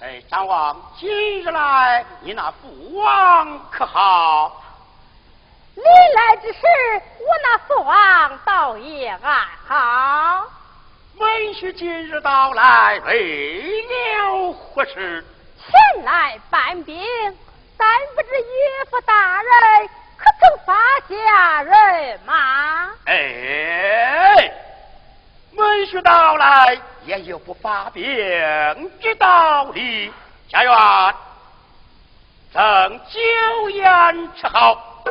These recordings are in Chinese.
哎，张王，今日来，你那父王可好？你来之时，我那父王倒也安好。文婿今日到来，为了何事？前来办兵，但不知岳父大人可曾发下人马？哎，文婿到来，也有不发兵之道理。家园，曾酒宴吃好。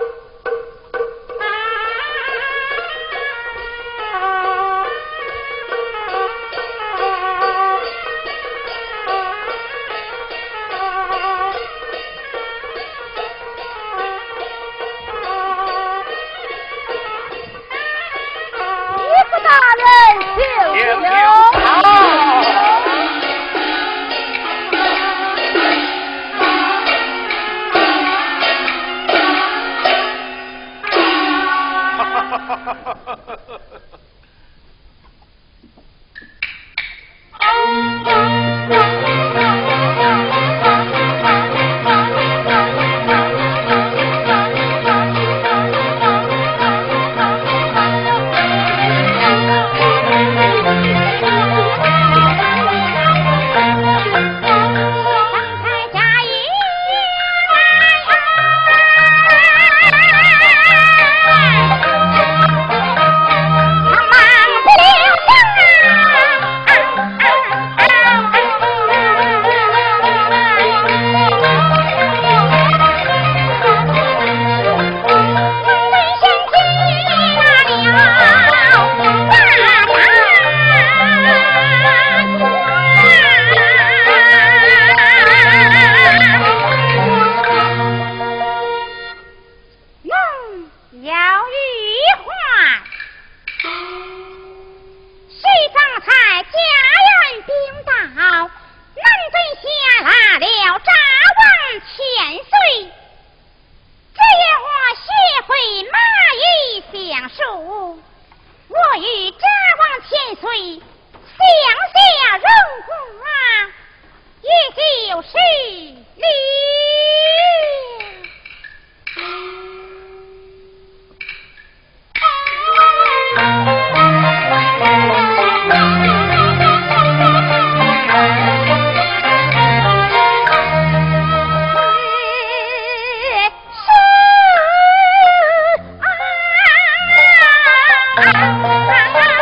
妈妈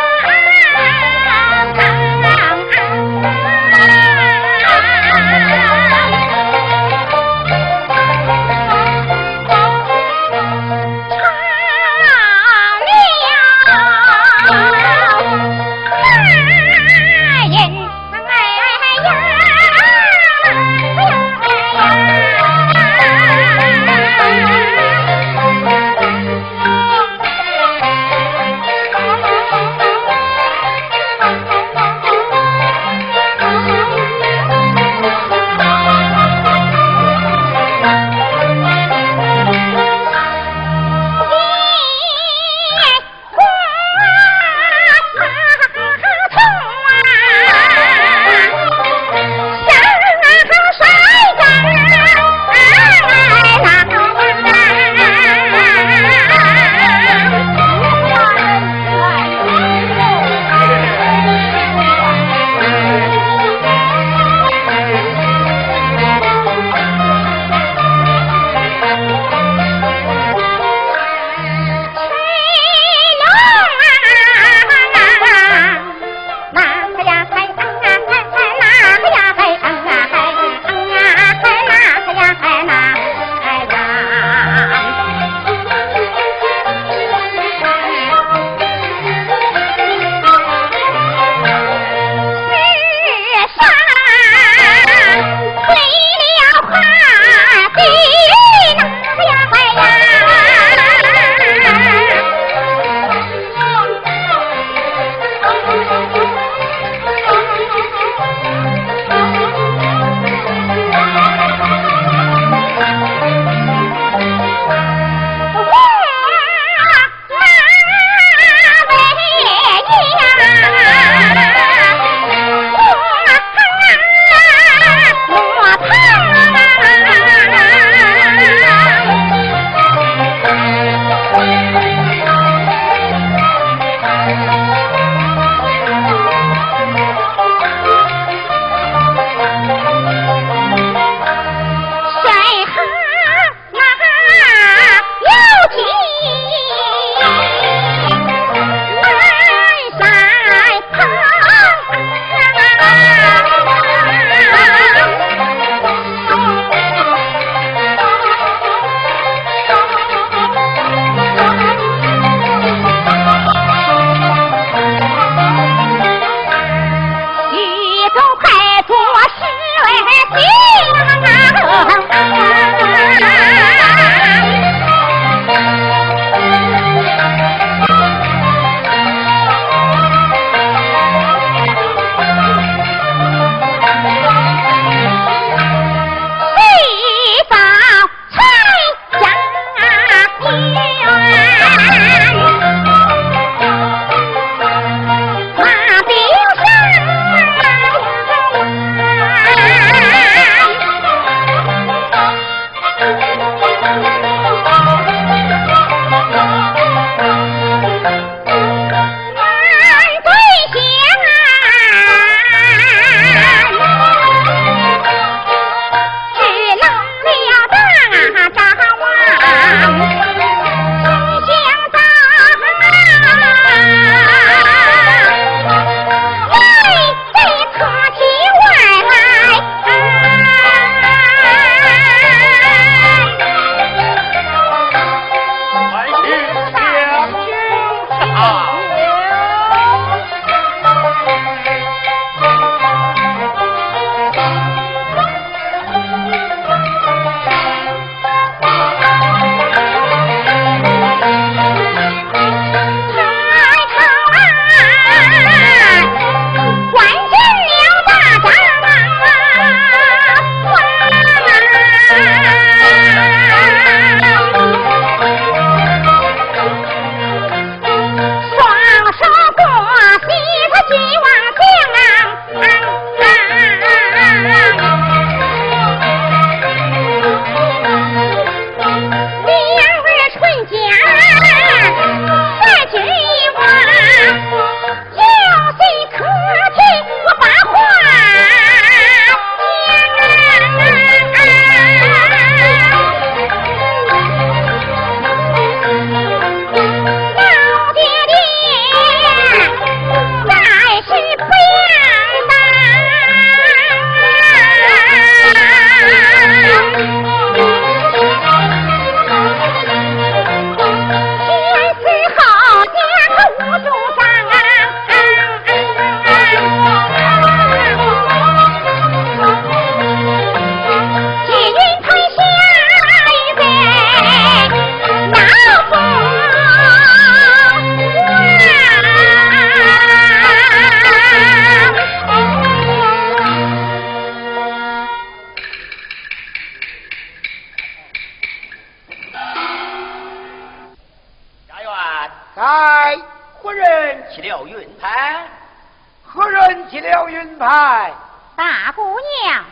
大姑娘。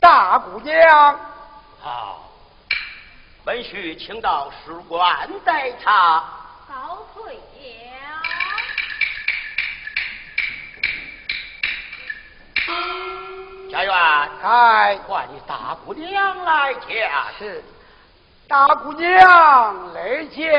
大姑娘。好，本须请到使官待茶。告退了。家园。哎。唤你大姑娘来见。是。大姑娘来见。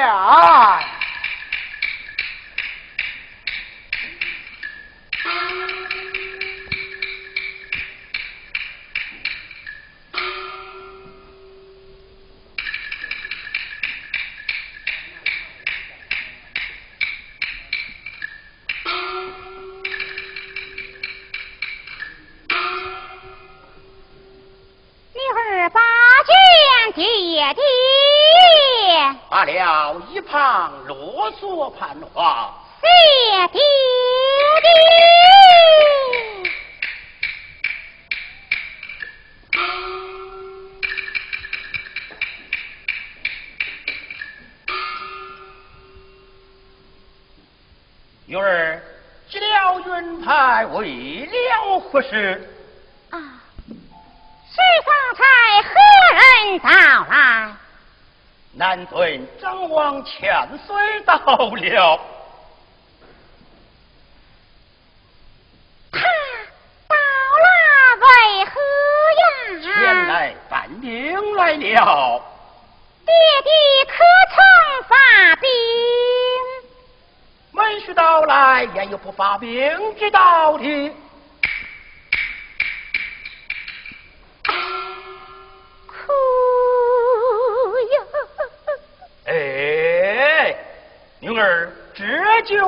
旁啰嗦盘话，谢爹女儿接了云牌为了何事？啊，是方才何人到来？南尊张王千岁到了，他到了为何呀？原来犯兵来了。爹爹可曾发兵？门婿到来，焉有不发兵之道的？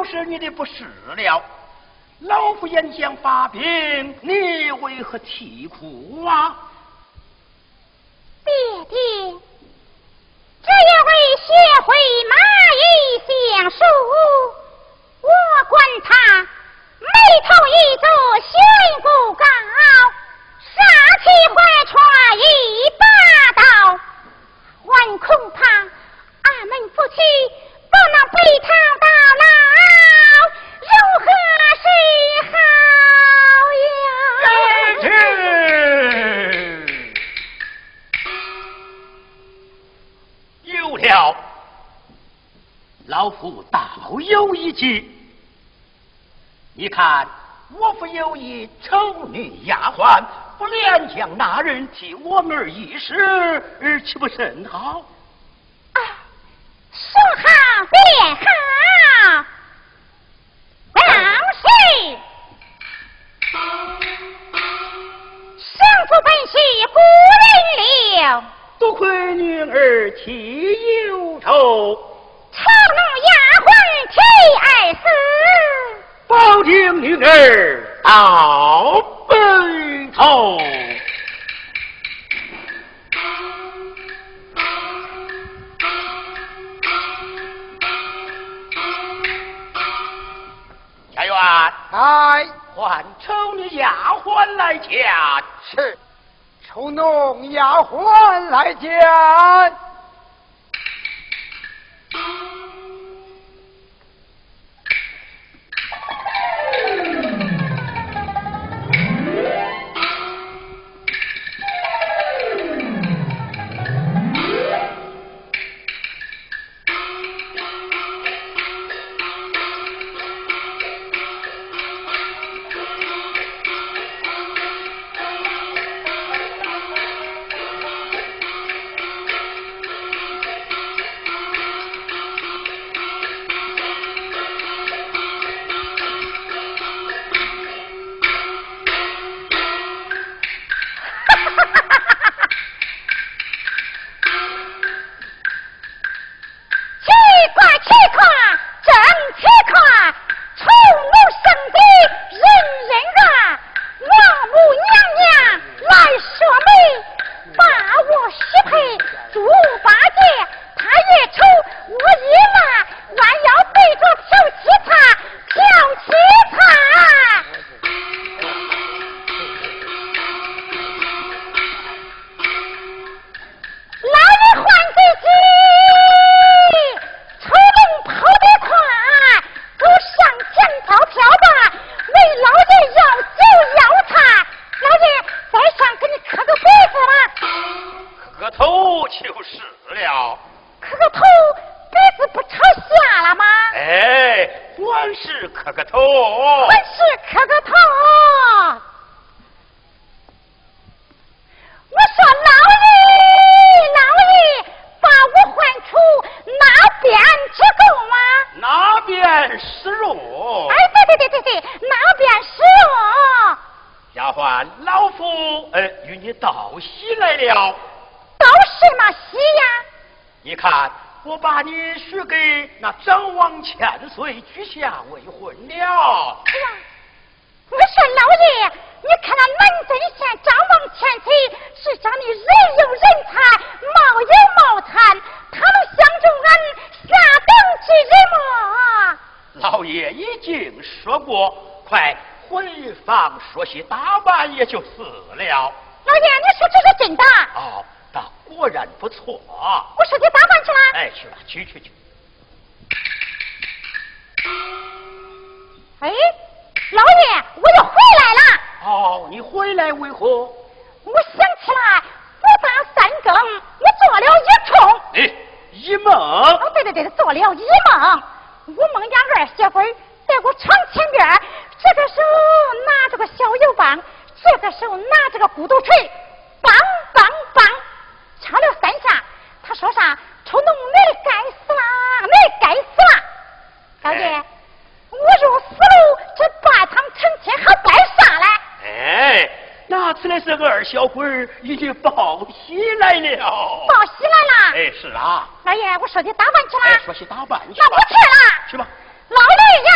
是你的不是了。老夫眼见发病，你为何啼哭啊？爹爹，只要为学会马衣相术，我管他眉头一皱，悬不高，杀气怀揣一把刀，还恐怕俺们夫妻。不能被他到老，如何是好呀？有了，老夫倒有一计。你看，我府有一丑女丫鬟，不连将替我儿一试，岂不甚好？说好便好，老是生父本是孤人了，多亏女儿妻有仇，丑奴丫鬟替儿死，保定女儿到白头。丫鬟来见。是，丑奴丫鬟来见。我去岁居下未婚了。哎呀，我说老爷。你看那南镇县张王千岁是长得人有人才，貌有貌才，他能相中俺下等之人吗？老爷已经说过，快回房梳洗打扮也就是了。老爷，你说这是真的？哦，那果然不错。我说你打扮去了。哎，去吧，去去去。哎。老爷，我又回来了。哦，你回来为何？我想起来，我打三更，我做了一冲。哎，一梦。哦，对对对，做了一梦。我梦见二媳妇在我床前边，这个手拿着个小油棒，这个手拿着个骨头锤，梆梆梆，敲了三下。他说啥？臭农，你该死啦！没该死啦！老爷。我若死了，这半堂成亲还拜啥嘞？哎，那此来是二小鬼儿已经报喜来了。报喜来了？哎，是啊。老爷，我说你打扮去了。哎，说起打扮去那不去了。去吧。老爷呀！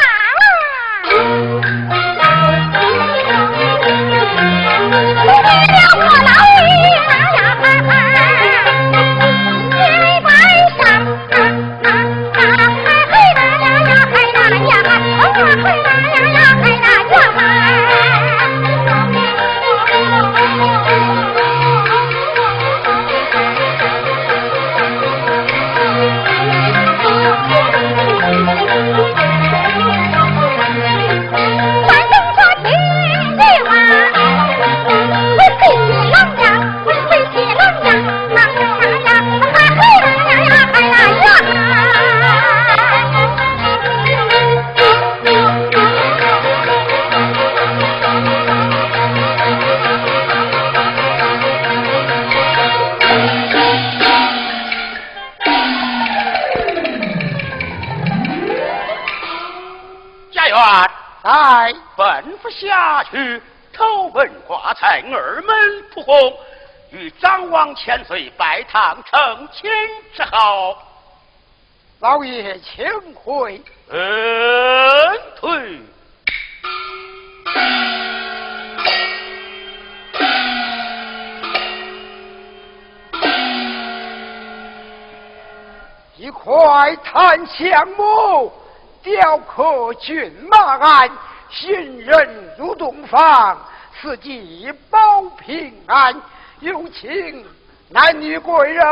千岁拜堂成亲之后。老爷请回。恩退。一块檀香木，雕刻骏马鞍。行人入洞房，四季保平安。有请男女贵人。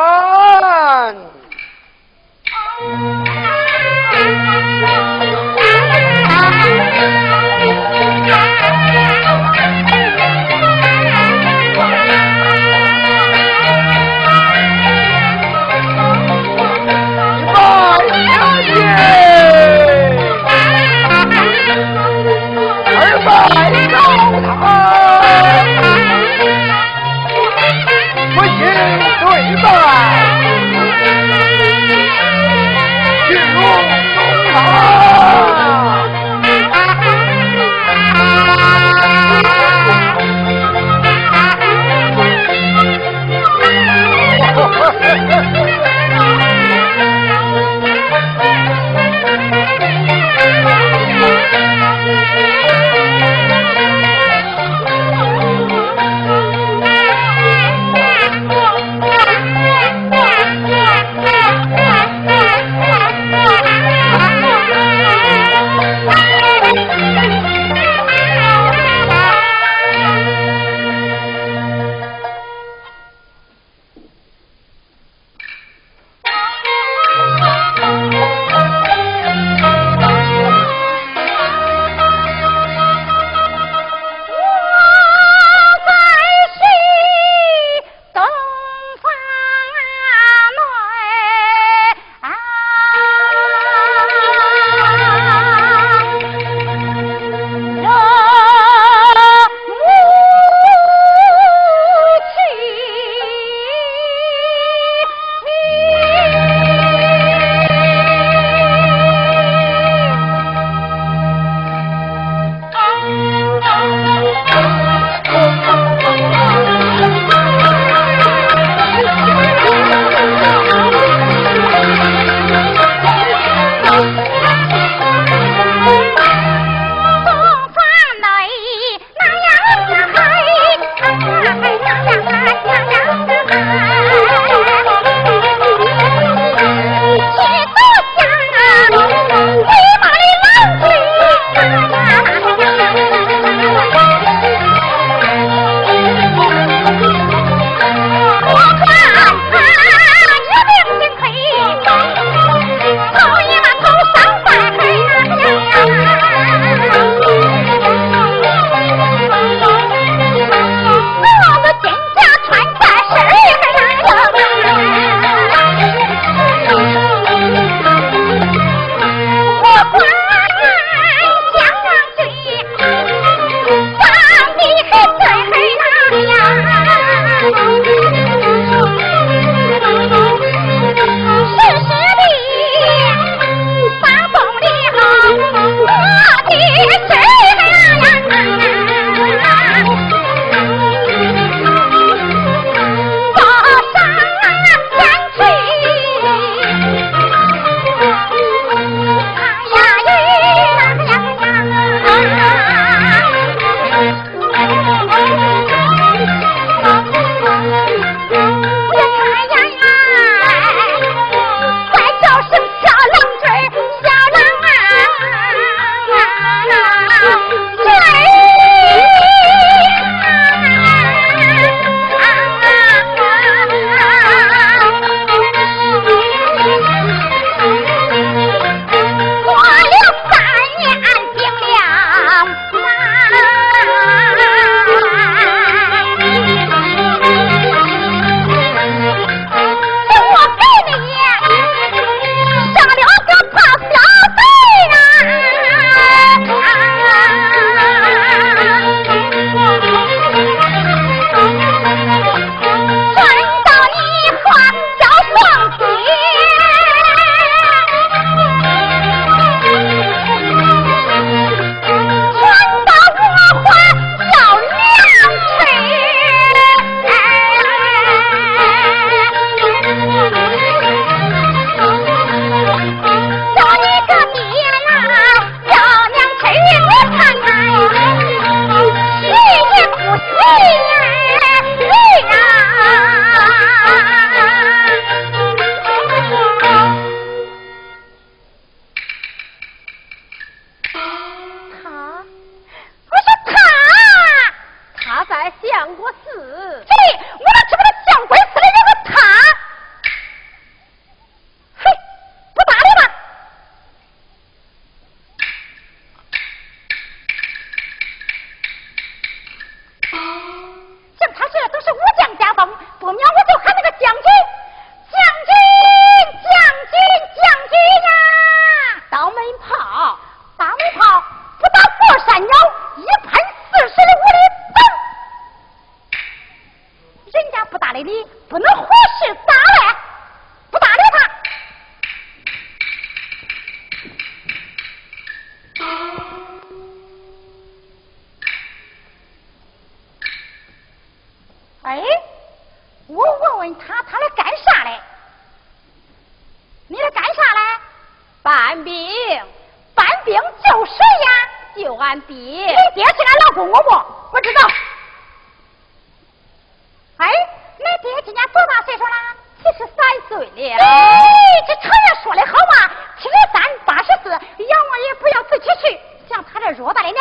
对的。哎，这常言说的好嘛，七十三八十四，阎王爷不要自己去。像他这偌大的年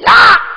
辣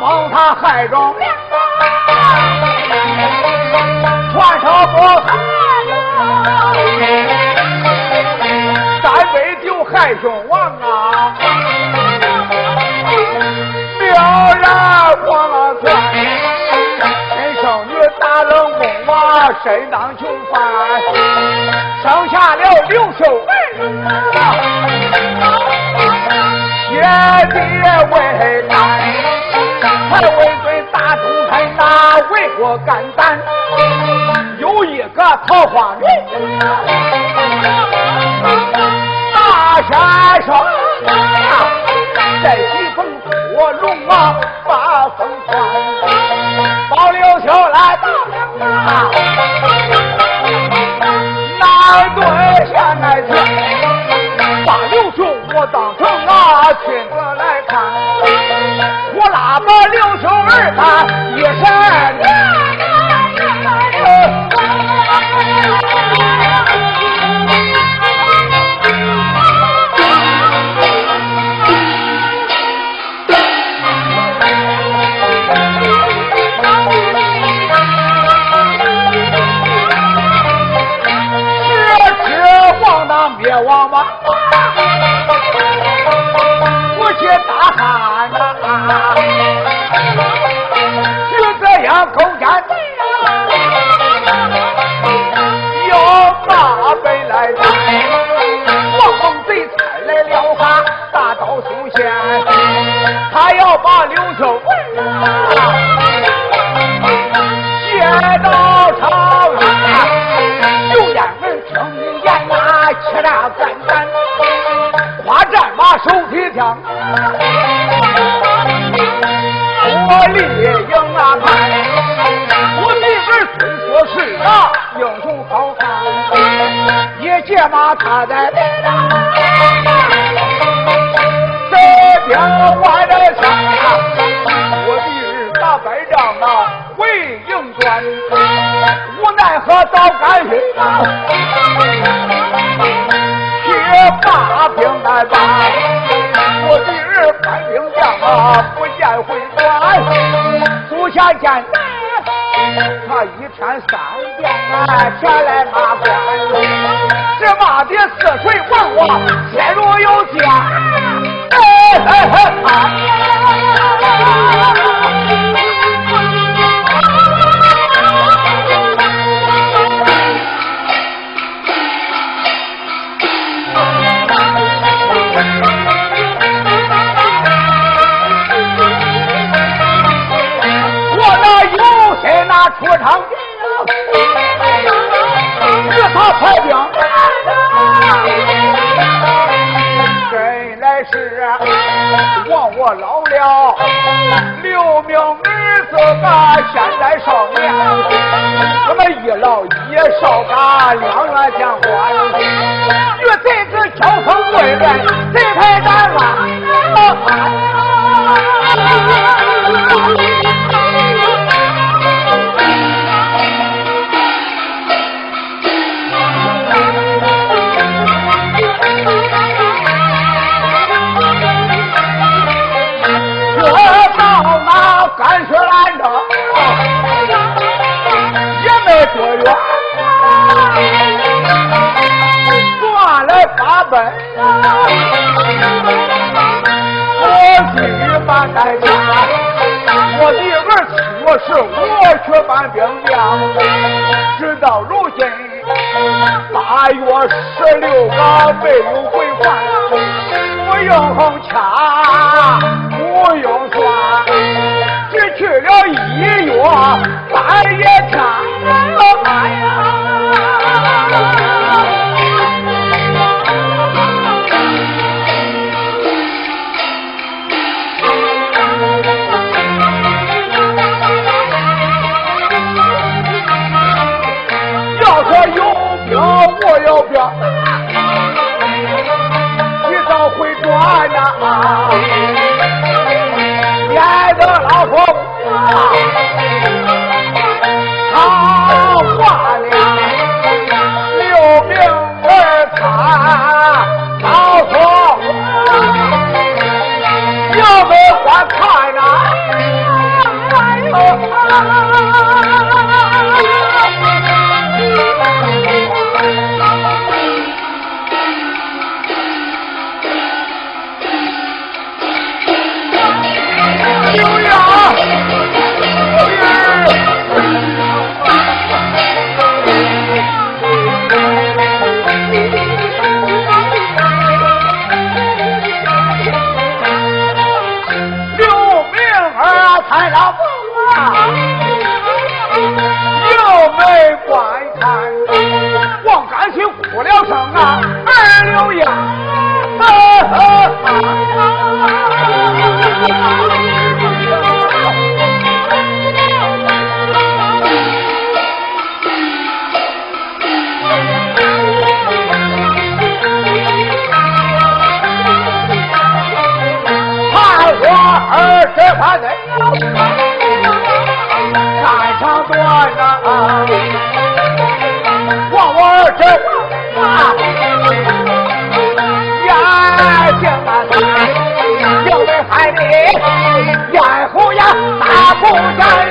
帮他害忠良啊传说中三杯酒害君王啊！命人我算亲生女打了我身当囚犯，生下了刘秀儿，谢爹为难，快回归大都台，那为国肝胆，有一个桃花人，大山上这一峰火龙啊，把风穿，保留小来大梁啊。对，下来天把刘秀我当成啊，亲自来。胡喇嘛，六手二打一十二，娘啊，啊，是灭亡吗？看，我拉把刘秀儿他一身。他在这边换着枪，我弟儿打败仗啊，为营官，无奈何早干训啊，去把兵来打，我弟儿搬兵将啊，不见回转，祖下见。他一天三遍啊，前来骂官，这骂的似水王王，心如有家。哎哎哎！出场与他排兵，真来是望我老了，留名儿子个现在少年，我们一老一少个两员将官，与这个交锋对面，谁太难了？门我去办代家，我的儿我是，我去搬兵将。直到如今，八月十六个没有回还，不用抢，人要，战场断呐，望我儿子，眼睛啊，望在海里，咽喉呀，大不见。